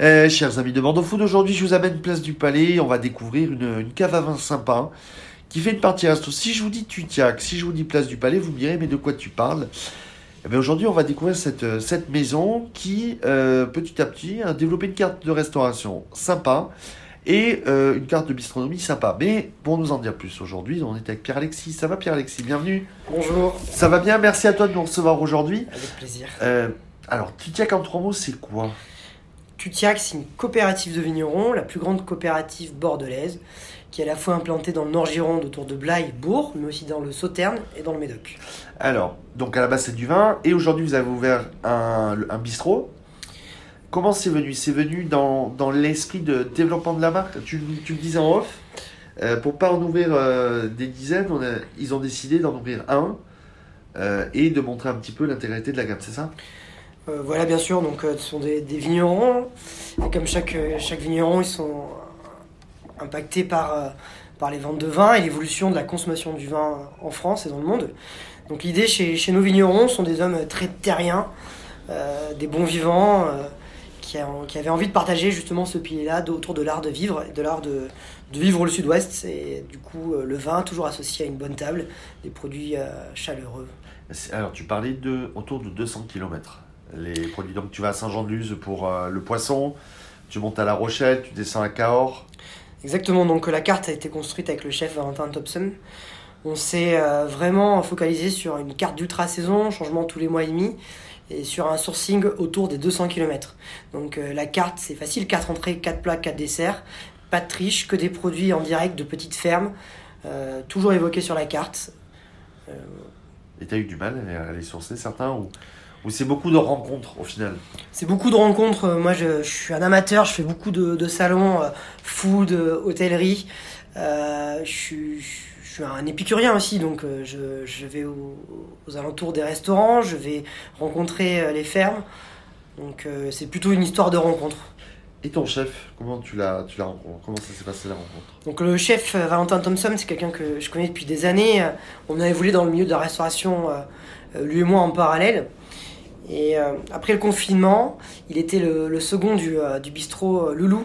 Euh, chers amis de Bordeaux Food, aujourd'hui je vous amène place du Palais. On va découvrir une, une cave à vin sympa qui fait une partie resto. Si je vous dis Tutiac, si je vous dis place du Palais, vous me direz mais de quoi tu parles? Eh Aujourd'hui on va découvrir cette, euh, cette maison qui euh, petit à petit a développé une carte de restauration sympa et euh, une carte de bistronomie sympa. Mais pour nous en dire plus aujourd'hui, on est avec Pierre-Alexis. Ça va Pierre-Alexis? Bienvenue. Bonjour. Ça va bien? Merci à toi de nous recevoir aujourd'hui. Avec plaisir. Alors, Tutiac en trois mots, c'est quoi? Tutiac, c'est une coopérative de vignerons, la plus grande coopérative bordelaise, qui est à la fois implantée dans le Nord Gironde autour de Blaye, Bourg, mais aussi dans le Sauterne et dans le Médoc. Alors, donc à la base c'est du vin, et aujourd'hui vous avez ouvert un, bistrot. Comment c'est venu? C'est venu dans, dans l'esprit de développement de la marque? Tu, tu me disais en off, euh, pour pas en ouvrir euh, des dizaines, ils ont décidé d'en ouvrir un euh, et de montrer un petit peu l'intégralité de la gamme, c'est ça? Euh, voilà, bien sûr, donc euh, ce sont des, vignerons, et comme chaque, euh, chaque vigneron, ils sont impactés par, par les ventes de vin et l'évolution de la consommation du vin en France et dans le monde. Donc l'idée chez, chez nos vignerons sont des hommes très terriens, des bons vivants, qui, avaient envie de partager justement ce pilier-là autour de l'art de vivre et de l'art de, vivre le sud-ouest. Et du coup, le vin toujours associé à une bonne table, des produits chaleureux. Alors tu parlais de autour de 200 km. Les produits, donc tu vas à Saint-Jean-de-Luz pour euh, le poisson, tu montes à La Rochelle, tu descends à Cahors. Exactement, donc la carte a été construite avec le chef Valentin Thompson. On s'est euh, vraiment focalisé sur une carte d'ultra-saison, changement tous les mois et demi, et sur un sourcing autour des 200 km. Donc euh, la carte, c'est facile, 4 entrées, 4 plats, 4 desserts, pas de triche, que des produits en direct de petites fermes, toujours évoqués sur la carte. Et tu as eu du mal à les sourcer certains ou, ou c'est beaucoup de rencontres au final C'est beaucoup de rencontres. Euh, Moi, je, je suis un amateur. Je fais beaucoup de, de salons, euh, food, euh, hôtellerie. Euh, je, suis, je suis un épicurien aussi, donc je, je vais au- aux alentours des restaurants. Je vais rencontrer les fermes. Donc, euh, c'est plutôt une histoire de rencontre. Et ton chef, comment tu l'as tu l'as rencontré? Comment ça s'est passé la rencontre? Donc, le chef euh, Valentin Thompson, c'est quelqu'un que je connais depuis des années. On a évolué dans le milieu de la restauration, euh, lui et moi, en parallèle. Et euh, après le confinement, il était le, le second du, euh, du bistrot euh, Loulou,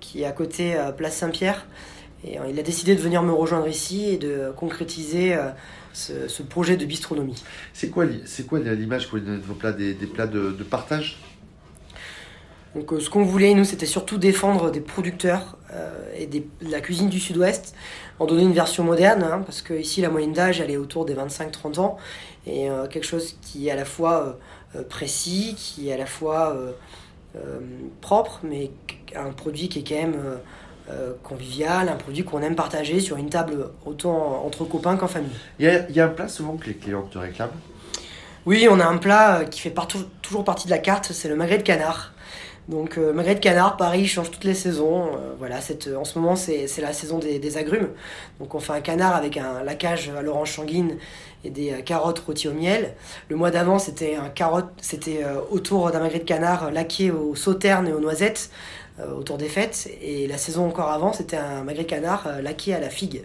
qui est à côté euh, Place Saint-Pierre. Et il a décidé de venir me rejoindre ici et de concrétiser ce, ce projet de bistronomie. C'est quoi, l'i- c'est quoi l'image que vous voulez donner de vos plats Des, des plats de, de partage? Donc ce qu'on voulait, nous, c'était surtout défendre des producteurs euh, et des- de la cuisine du sud-ouest, en donner une version moderne, hein, parce que ici la moyenne d'âge, elle est autour des 25-30 ans, et euh, quelque chose qui est à la fois euh, précis, qui est à la fois euh, euh, propre, mais un produit qui est quand même euh, euh, convivial, un produit qu'on aime partager sur une table autant entre copains qu'en famille. il y, a, il y a un plat souvent que les clients te réclament? Oui, on a un plat euh, qui fait partout- toujours partie de la carte, c'est le magret de canard. Donc euh, magret de canard, pareil, il change toutes les saisons. Euh, voilà, cette, en ce moment c'est la saison des, des agrumes. Donc on fait un canard avec un laquage à l'orange sanguine et des euh, carottes rôties au miel. Le mois d'avant c'était un carotte, c'était euh, autour d'un magret de canard euh, laqué au sauterne et aux noisettes euh, autour des fêtes. Et la saison encore avant c'était un magret de canard euh, laqué à la figue.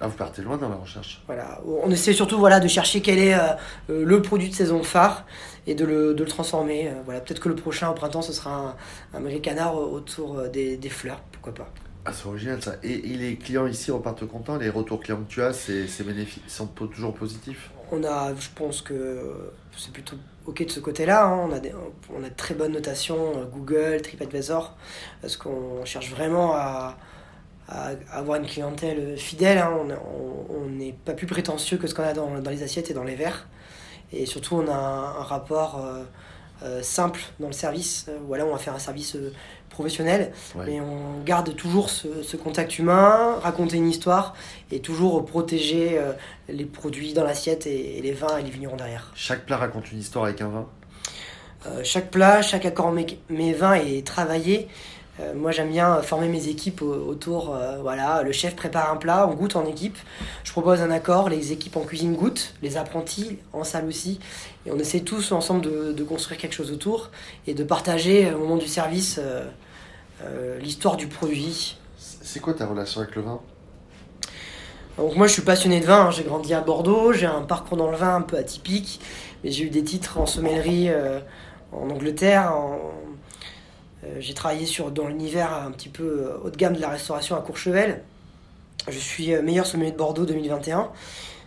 Ah, vous partez loin dans la recherche. Voilà, on essaie surtout voilà, de chercher quel est euh, euh, le produit de saison phare et de le, de le transformer. Euh, voilà, peut-être que le prochain au printemps ce sera un, un canard autour des, des fleurs, pourquoi pas. Ah, c'est original ça. Et, et les clients ici repartent contents Les retours clients que tu as, c'est c'est bénéfique, sont toujours positifs? On a, je pense que c'est plutôt ok de ce côté-là. hein. On, a des- on a de très bonnes notations Google, TripAdvisor, parce qu'on cherche vraiment à, à avoir une clientèle fidèle. hein. On n'est pas plus prétentieux que ce qu'on a dans, dans les assiettes et dans les verres. Et surtout, on a un, un rapport euh, euh, simple dans le service. Euh, Voilà, on va faire un service professionnel, Ouais. mais on garde toujours ce, ce contact humain, raconter une histoire et toujours protéger euh, les produits dans l'assiette et, et les vins et les vignerons derrière. Chaque plat raconte une histoire avec un vin? Euh, chaque plat, chaque accord mes, mes vins est travaillé. Euh, moi, j'aime bien former mes équipes au- autour. euh, voilà, le chef prépare un plat, on goûte en équipe. Je propose un accord, les équipes en cuisine goûtent, les apprentis en salle aussi. Et on essaie tous ensemble de, de construire quelque chose autour et de partager euh, au moment du service euh, euh, l'histoire du produit. C'est quoi ta relation avec le vin? Donc moi je suis passionné de vin, hein. j'ai grandi à Bordeaux, j'ai un parcours dans le vin un peu atypique, mais j'ai eu des titres en sommellerie euh, en Angleterre, en, j'ai travaillé sur, dans l'univers un petit peu haut de gamme de la restauration à Courchevel. Je suis meilleur sommelier de Bordeaux 2021.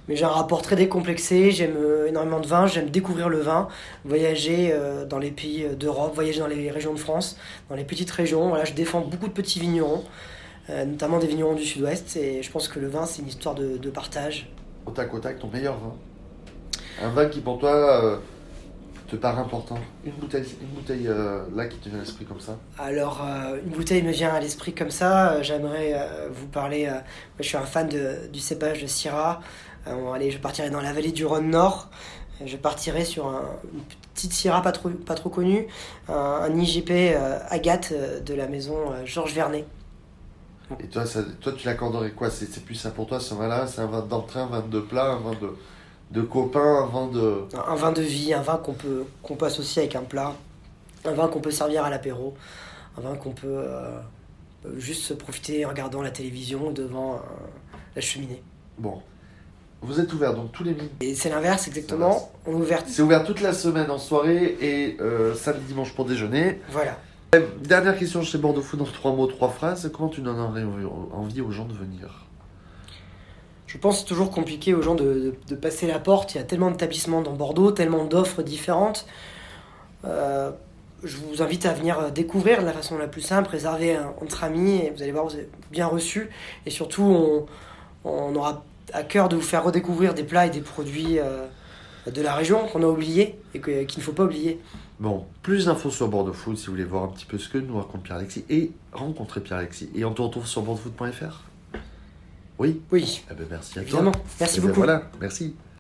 Mais j'ai un rapport très décomplexé, j'aime énormément de vin, j'aime découvrir le vin, voyager dans les pays d'Europe, voyager dans les régions de France, dans les petites régions. Je défends beaucoup de petits vignerons, notamment des vignerons du sud-ouest, et je pense que le vin, c'est une histoire de, partage. Au tac, ton meilleur vin? Un vin qui pour toi te paraît important Une bouteille, une bouteille euh, là qui te vient à l'esprit comme ça Alors, euh, une bouteille me vient à l'esprit comme ça. Euh, j'aimerais vous parler. moi, je suis un fan de, du cépage de Syrah. allez, je partirai dans la vallée du Rhône Nord. Je partirai sur un, une petite Syrah pas trop, pas trop connue, un, IGP Agathe de la maison Georges Vernet. Et toi, ça, toi tu l'accorderais quoi? C'est plus ça pour toi, ce vin-là C'est un vin d'entrée, un vin de plat, un vin de de copains, un vin de... Un vin de vie, un vin qu'on peut, qu'on peut associer avec un plat, un vin qu'on peut servir à l'apéro, un vin qu'on peut euh, juste se profiter en regardant la télévision devant euh, la cheminée. Bon. Vous êtes ouvert donc tous les midis Et c'est l'inverse exactement. On ouvert... C'est ouvert toute la semaine en soirée et euh, samedi dimanche pour déjeuner. Voilà. Dernière question chez Bordeaux Food dans trois mots, trois phrases. Comment tu donnes envie aux gens de venir? Je pense toujours compliqué aux gens de, passer la porte. Il y a tellement d'établissements dans Bordeaux, tellement d'offres différentes. Euh, je vous invite à venir découvrir de la façon la plus simple, réserver entre amis, et vous allez voir, vous êtes bien reçu. Et surtout, on, aura à cœur de vous faire redécouvrir des plats et des produits euh, de la région qu'on a oubliés et qu'il ne faut pas oublier. Bon, plus d'infos sur Bordeaux Food si vous voulez voir un petit peu ce que nous raconte Pierre-Alexis et rencontrer Pierre-Alexis. Et on te retrouve sur bordeauxfood.fr oui Oui. Eh ben, merci à Évidemment. toi. Merci eh ben, beaucoup. voilà, merci.